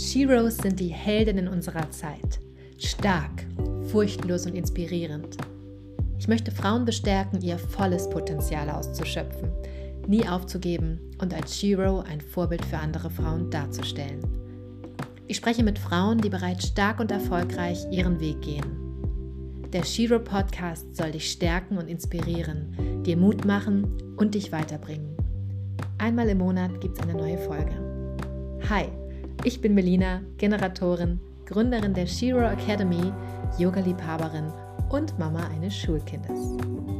Sheroes sind die Heldinnen unserer Zeit. Stark, furchtlos und inspirierend. Ich möchte Frauen bestärken, ihr volles Potenzial auszuschöpfen, nie aufzugeben und als Shero ein Vorbild für andere Frauen darzustellen. Ich spreche mit Frauen, die bereits stark und erfolgreich ihren Weg gehen. Der Shiro Podcast soll dich stärken und inspirieren, dir Mut machen und dich weiterbringen. Einmal im Monat gibt es eine neue Folge. Hi, ich bin Melina, Generatorin, Gründerin der Shiro Academy, Yoga-Liebhaberin und Mama eines Schulkindes.